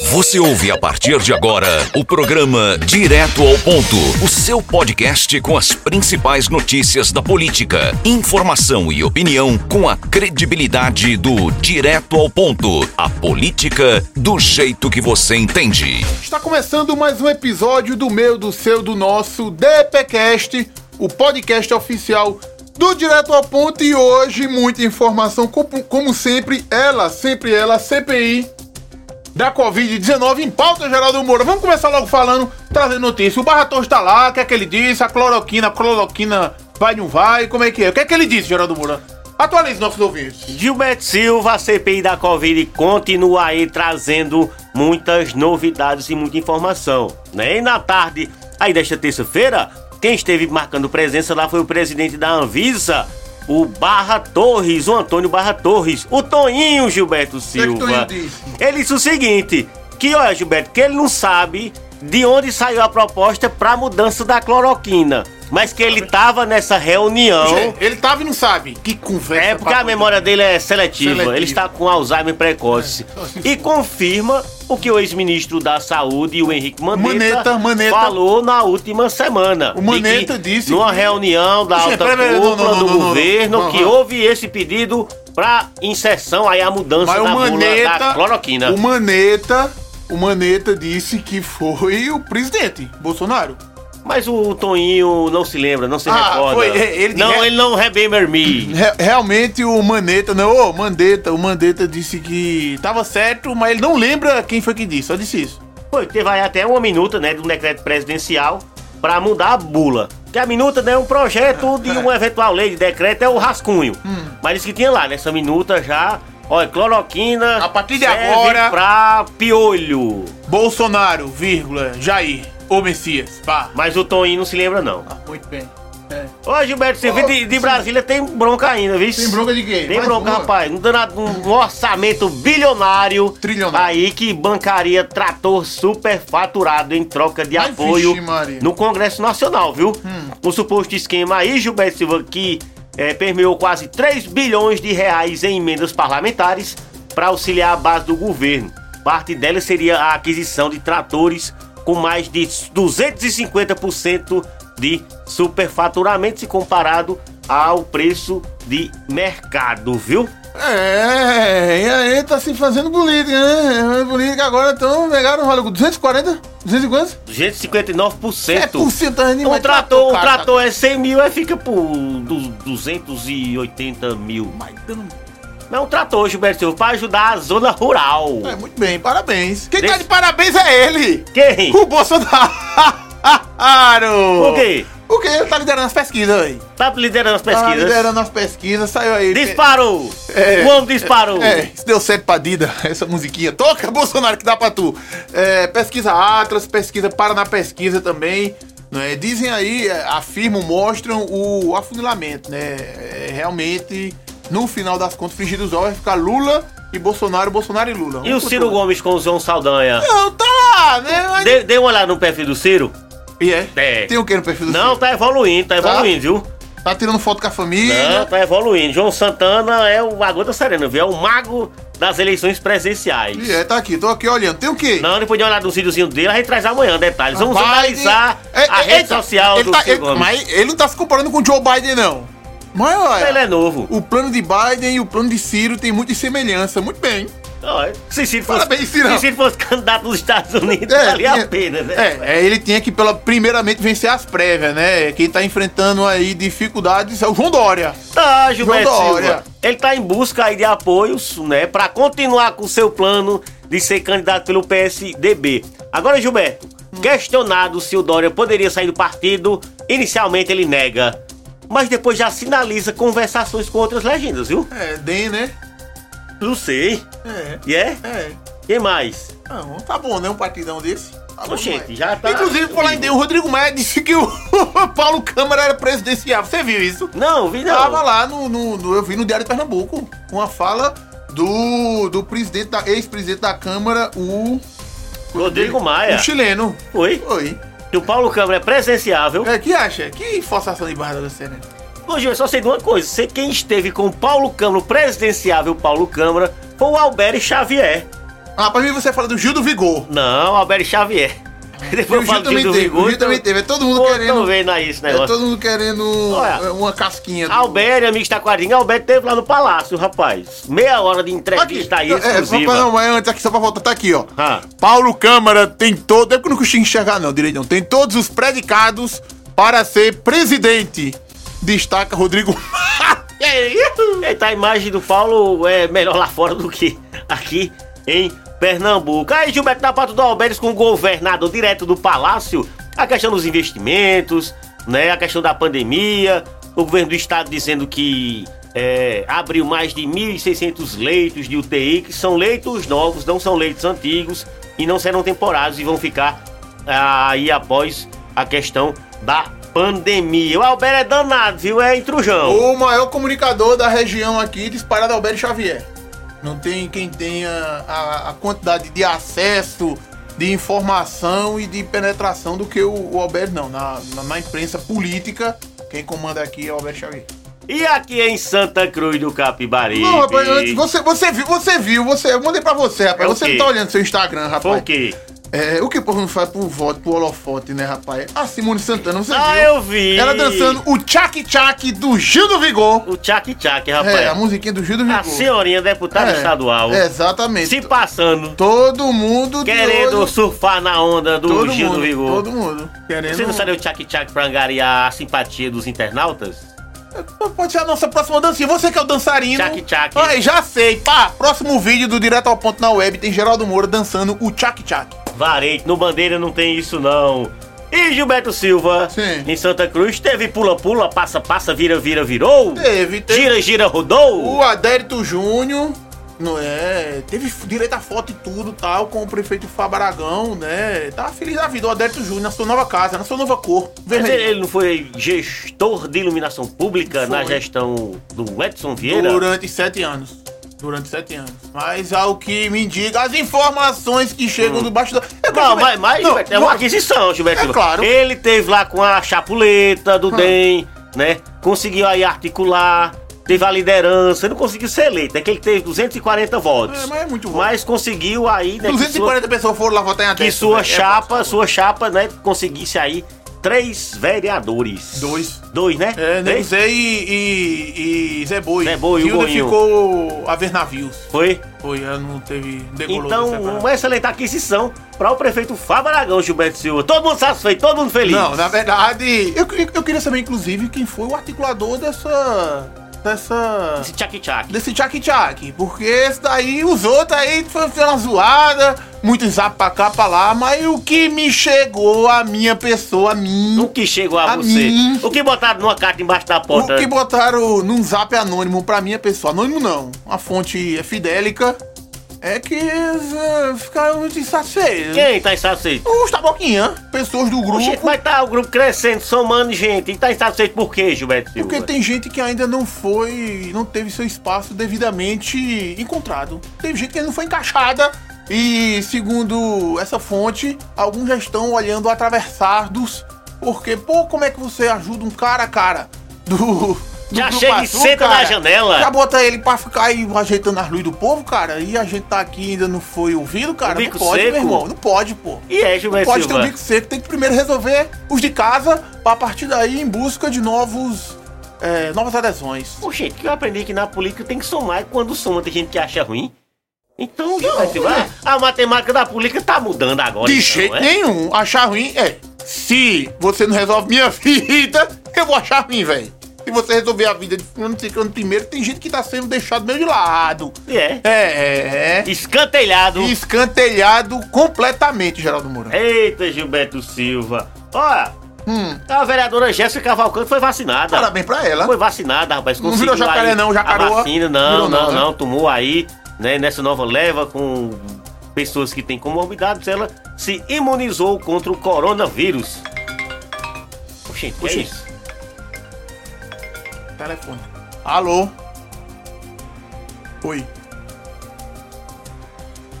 Você ouve a partir de agora o programa Direto ao Ponto, o seu podcast com as principais notícias da política, informação e opinião com a credibilidade do Direto ao Ponto, a política do jeito que você entende. Está começando mais um episódio do meu, do seu, do nosso DPcast, o podcast oficial do Direto ao Ponto e hoje muita informação, como, como sempre, ela, sempre ela, CPI da Covid-19 em pauta, Geraldo Moura. Vamos começar logo falando, trazendo notícia. O Barra Torres está lá, o que é que ele disse? A cloroquina, a cloroquina vai não vai? Como é que é? O que é que ele disse, Geraldo Moura? Atualize nossos ouvintes. Gilberto Silva, CPI da Covid, continua aí trazendo muitas novidades e muita informação. Né? E na tarde aí desta terça-feira, quem esteve marcando presença lá foi o presidente da Anvisa, o Barra Torres, o Antônio Barra Torres, o Toninho Gilberto Silva. Toninho disse? Ele disse o seguinte: que olha, Gilberto, que ele não sabe de onde saiu a proposta para mudança da cloroquina. Mas que ele tava nessa reunião. Ele tava e não sabe. Que conversa. É porque a memória dele é seletiva. Seletiva. Ele está com Alzheimer precoce. É. E confirma o que o ex-ministro da Saúde, o Henrique Mandetta, Maneta, Maneta. falou na última semana. O Maneta disse Numa que- reunião da alta cúpula do governo que houve esse pedido para inserção aí a mudança Mas da bula da Maneta. cloroquina. O Maneta. O Maneta disse que foi o presidente, Bolsonaro. Mas o Toninho não se lembra, não se Ah, recorda. foi, ele- não, ele- ele não remember me. Re- realmente o Maneta, não, ô, Mandetta, o Mandetta disse que tava certo, mas ele não lembra quem foi que disse, só disse isso. Foi, teve até uma minuta, né, de um decreto presidencial para mudar a bula. Que a minuta né, é um projeto de uma eventual lei de decreto, é o rascunho. Hum. Mas disse que tinha lá, nessa minuta já, olha, cloroquina. A partir de agora- pra piolho. Bolsonaro, vírgula, Jair, ô Messias, pá. Mas o Toninho não se lembra, não. Ah, muito bem. É. Ô, Gilberto Silva, Ô, de, de. Brasília tem bronca ainda, viu? Tem bronca de quê? Tem Mais bronca, uma? rapaz. Um, danado- um orçamento bilionário. Trilionário. Aí que bancaria trator superfaturado em troca de Mas, apoio vixe, no Congresso Nacional, viu? Hum. O suposto esquema aí, Gilberto Silva, que eh, permeou quase 3 bilhões de reais em emendas parlamentares para auxiliar a base do governo. Parte delas seria a aquisição de tratores com mais de 250% de superfaturamento se comparado ao preço de mercado, viu? É, e aí tá se fazendo política, né? Política agora então pegaram, olha, 240? 250? 259%. É por cento ainda, Um mas trator, um cara, trator é 100 mil, aí fica por du- 280 mil. Mas dando- Não é um trator, Gilberto Silva, para ajudar a zona rural. É, muito bem, parabéns. Quem tá Desse- de parabéns é ele! Quem? O Bolsonaro! Por quê? Porque ele tá liderando as pesquisas aí. Tá liderando as Tá pesquisas. liderando as pesquisas, saiu aí. Disparou! É. o homem disparou! É, isso deu certo pra Dida, essa musiquinha. Toca, Bolsonaro, que dá pra tu. É, pesquisa Atlas, pesquisa Paraná Pesquisa também. Né? Dizem aí, é, afirmam, mostram o afunilamento, né? É, realmente, no final das contas, frigir os ovos vai ficar Lula e Bolsonaro, Bolsonaro e Lula. E o Ciro Gomes com o João Saldanha? Não, tá lá, né? Mas- Dê, dê uma olhada no perfil do Ciro. E é? É. Tem o que no perfil do Não, Ciro? tá evoluindo, tá evoluindo, viu? Tá tirando foto com a família. Não, tá evoluindo. João Santana é o a gota serena, viu? É o mago das eleições presidenciais. E é, tá aqui, tô aqui olhando. Tem o quê? Não, depois de olhar nos videozinhos dele, a gente traz amanhã detalhes. Vamos Rapaz, analisar é- a é- rede eita, social do tá- Ciro ele-. Mas ele não tá se comparando com o Joe Biden, não. Mas olha, Ele é novo. o plano de Biden e o plano de Ciro tem muita semelhança. Muito bem. Não, é- se Ciro fosse, Parabéns, se Ciro fosse candidato nos Estados Unidos, É, valia tinha- a pena, né? É, é, ele tinha que, pela, primeiramente, vencer as prévias, né? Quem tá enfrentando aí dificuldades é o João Dória. Tá, Gilberto João Dória. Silva. Ele tá em busca aí de apoios, né, pra continuar com o seu plano de ser candidato pelo PSDB. Agora, Gilberto, questionado se o Dória poderia sair do partido, inicialmente ele nega. Mas depois já sinaliza conversações com outras legendas, viu? É, DEM, né? Não sei. É, E é? é. Quem mais? Não, tá bom, né? Um partidão desse. Tá bom Oxente, já tá- Inclusive, por falar em DEM, o Rodrigo Maia disse que o Paulo Câmara era presidencial. Você viu isso? Não, vi não. Tava lá no, no- no- Eu vi no Diário de Pernambuco. Uma fala do, do presidente da ex-presidente da Câmara, o. Rodrigo Maia. O chileno. Foi. Foi. Que o Paulo Câmara é presenciável. É, que acha? Que forçação de barra da cena. Hoje eu só sei de uma coisa: sei quem esteve com o Paulo Câmara, o presidenciável Paulo Câmara, foi o Alberto Xavier. Ah, pra mim você fala do Gil do Vigor. Não, Alberto Xavier. Depois o Gil também teve, o Vigor. Gil também teve. É todo mundo Pô, querendo. Tô vendo aí esse É negócio. todo mundo querendo Olha, é, uma casquinha. do- Alberto, amigo Taquarinho, Alberto teve lá no palácio, rapaz. Meia hora de entrevista aí, é, só exclusiva. pra, não, mas antes aqui, só pra voltar, tá aqui, ó. Ah. Paulo Câmara tem todo. É porque eu não consigo enxergar, não, direito não. Tem todos os predicados para ser presidente. Destaca Rodrigo. Eita, a imagem do Paulo é melhor lá fora do que aqui em Pernambuco. Aí, Gilberto, na pauta do Alberto com o governador direto do Palácio, a questão dos investimentos, né, a questão da pandemia, o governo do estado dizendo que é, abriu mais de 1.600 leitos de UTI, que são leitos novos, não são leitos antigos e não serão temporários e vão ficar ah, aí após a questão da pandemia. O Alberto é danado, viu? É intrujão. o maior comunicador da região aqui, disparado Alberto Xavier. Não tem quem tenha a, a quantidade de acesso, de informação e de penetração do que o, o Alberto, não. Na, na, na imprensa política, quem comanda aqui é o Alberto Xavier. E aqui em Santa Cruz do Capibaribe? Não, rapaz, você, você viu, você viu, você, eu mandei pra você, rapaz. É você não tá olhando seu Instagram, rapaz. Foi o quê? É, o que o povo não faz por voto, por holofote, né, rapaz? A Simone Santana, você Ah, viu? eu vi. Ela dançando o tchac tchac do Gil do Vigor. O tchac tchac, rapaz. É, a musiquinha do Gil do Vigor. a senhorinha deputada É, estadual. Exatamente. Se passando. Todo mundo Querendo olho. surfar na onda do todo Gil mundo, do Vigor. Todo mundo. Querendo. Você não sabe o tchac tchac pra angariar a simpatia dos internautas? Pode ser a nossa próxima dancinha. Você que é o dançarino. Tchac, tchac. Ai, já sei. Pá, próximo vídeo do Direto ao Ponto na web tem Geraldo Moura dançando o tchac tchac. Varete, no Bandeira não tem isso não. E Gilberto Silva, Sim. em Santa Cruz, teve pula-pula, passa-passa, vira-vira, virou? Teve, teve. Gira-gira, rodou? O Adérito Júnior, não é? Teve direito a foto e tudo tal, com o prefeito Fábio Aragão, né? Tá feliz da vida, o Adérito Júnior, na sua nova casa, na sua nova cor. Mas ele, Vermelho. não foi gestor de iluminação pública na Foi. gestão do Edson Vieira? Durante sete anos. Durante sete anos. Mas ao que me indica, as informações que chegam do bastidor. É Hum. Não, mas, mas Não, Gilberto, é uma aquisição, Gilberto. É Silva. claro. Ele teve lá com a chapuleta do DEM, né? Conseguiu aí articular, teve a liderança. Ele não conseguiu ser eleito, é que ele teve 240 votos. É, mas é muito voto. Mas conseguiu aí, né? que 240 pessoas foram lá votar em sua, que sua velho. É chapa, sua chapa, né? Conseguisse aí três vereadores. Dois. Dois, né? É, Nego Três? Zé e, e, e Zé Boi. Zé Boi, o Hilda ficou a ver navios. Foi? Foi, não teve. Então, uma excelente aquisição para o prefeito Fábio Aragão, Gilberto Silva. Todo mundo satisfeito, todo mundo feliz. Não, na verdade, eu, eu queria saber, inclusive, quem foi o articulador dessa. Dessa. Esse tchac-tchac. desse tchac-tchac. Porque esse daí, os outros aí foi uma zoada, muito zap pra cá, pra lá, mas o que me chegou, a minha pessoa, a mim. O que chegou a, A você? mim. O que botaram numa carta embaixo da O porta? que botaram num zap anônimo pra minha pessoa, anônimo não, a fonte é fidélica, é que eh, ficaram muito insatisfeitos. Quem tá insatisfeito? Os taboquinha, pessoas do grupo. Gente, mas tá o grupo crescendo, somando gente. E tá insatisfeito por quê, Gilberto Silva? Porque tem gente que ainda não foi, não teve seu espaço devidamente encontrado. Teve gente que ainda não foi encaixada e, segundo essa fonte, alguns já estão olhando atravessados. Porque, pô, como é que você ajuda um cara, cara, do. Já chega e Azul, senta cara? na janela. Já bota ele pra ficar aí ajeitando as luzes do povo, cara, e a gente tá aqui e ainda não foi ouvido, cara. Não pode, seco? meu irmão. Não pode, pô. E é, Não Gilberto pode ter um Silva? bico seco, tem que primeiro resolver os de casa, pra partir daí em busca de novos. é, novas adesões. Gente, que eu aprendi que na política tem que somar e quando soma tem gente que acha ruim. Então, Gilberto Silva, é. a matemática da política tá mudando agora. De então, jeito é? nenhum. Achar ruim é. Se você não resolve minha vida, eu vou achar ruim, velho. Se você resolver a vida de fulano ciclano primeiro, tem gente que tá sendo deixado meio de lado. E é. É, é. Escantelhado. Escantelhado completamente, Geraldo Moura. Eita, Gilberto Silva. Olha, Hum, a vereadora Jéssica Cavalcante foi vacinada. parabéns pra ela. Foi vacinada, rapaz. Não virou jacaré aí não, jacaroa. A vacina, não, não, não, não, né? Tomou aí, né, nessa nova leva com pessoas que têm comorbidades, ela se imunizou contra o coronavírus. Oxente, que é Oxente. isso? Telefone. Alô? Oi.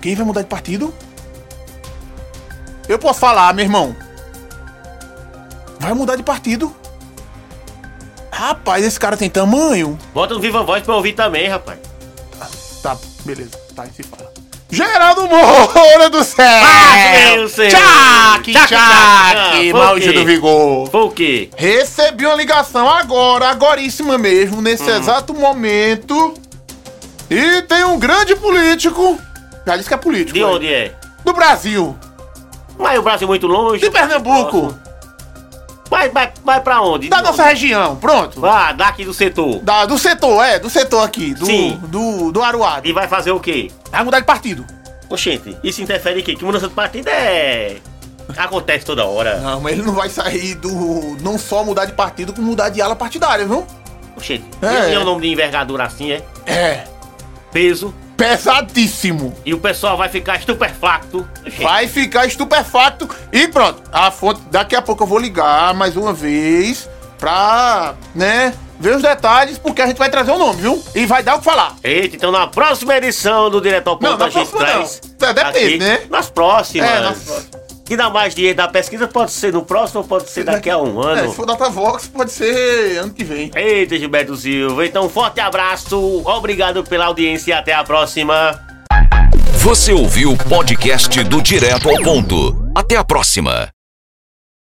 Quem vai mudar de partido? Eu posso falar, meu irmão. Vai mudar de partido? Rapaz, esse cara tem tamanho. Bota no Viva Voz pra eu ouvir também, rapaz. Tá, beleza. Tá, se fala. Geraldo Moura do céu! Ah! Tchac, Tchac, tchac, tchac. Foi o Maurício quê? do Vigor. Foi o quê? Recebi uma ligação agora, agoríssima mesmo, nesse Hum. exato momento. E tem um grande político, já disse que é político, De né? onde é? do Brasil, Mas o Brasil é muito longe. de Pernambuco, Vai, vai, vai pra onde? da nossa região, pronto. Vá, daqui do setor. Da, do setor, é, do setor aqui, do, Sim. do, do Aruado. E vai fazer o quê? Vai mudar de partido. Oxente, isso interfere em quê? Que mudança de partido é. Acontece toda hora. Não, mas ele não vai sair do. Não só mudar de partido, como mudar de ala partidária, viu? Oxente, É. e é o nome de envergadura assim, é? É. Peso. Pesadíssimo. E o pessoal vai ficar estupefacto. Vai ficar estupefacto. E pronto. A fonte. Daqui a pouco eu vou ligar mais uma vez pra, né, ver os detalhes, porque a gente vai trazer o nome, viu? E vai dar o que falar. Eita, então na próxima edição do Direto ao Ponto Não, na a gente próxima traz. não. É, depende, né? Nas próximas. É, nas próximas. Que dá mais dinheiro da pesquisa pode ser no próximo ou pode ser daqui a um É, ano. se for Datavox, pode ser ano que vem. Eita, Gilberto Silva. Então, um forte abraço, obrigado pela audiência e até a próxima. Você ouviu o podcast do Direto ao Ponto. Até a próxima.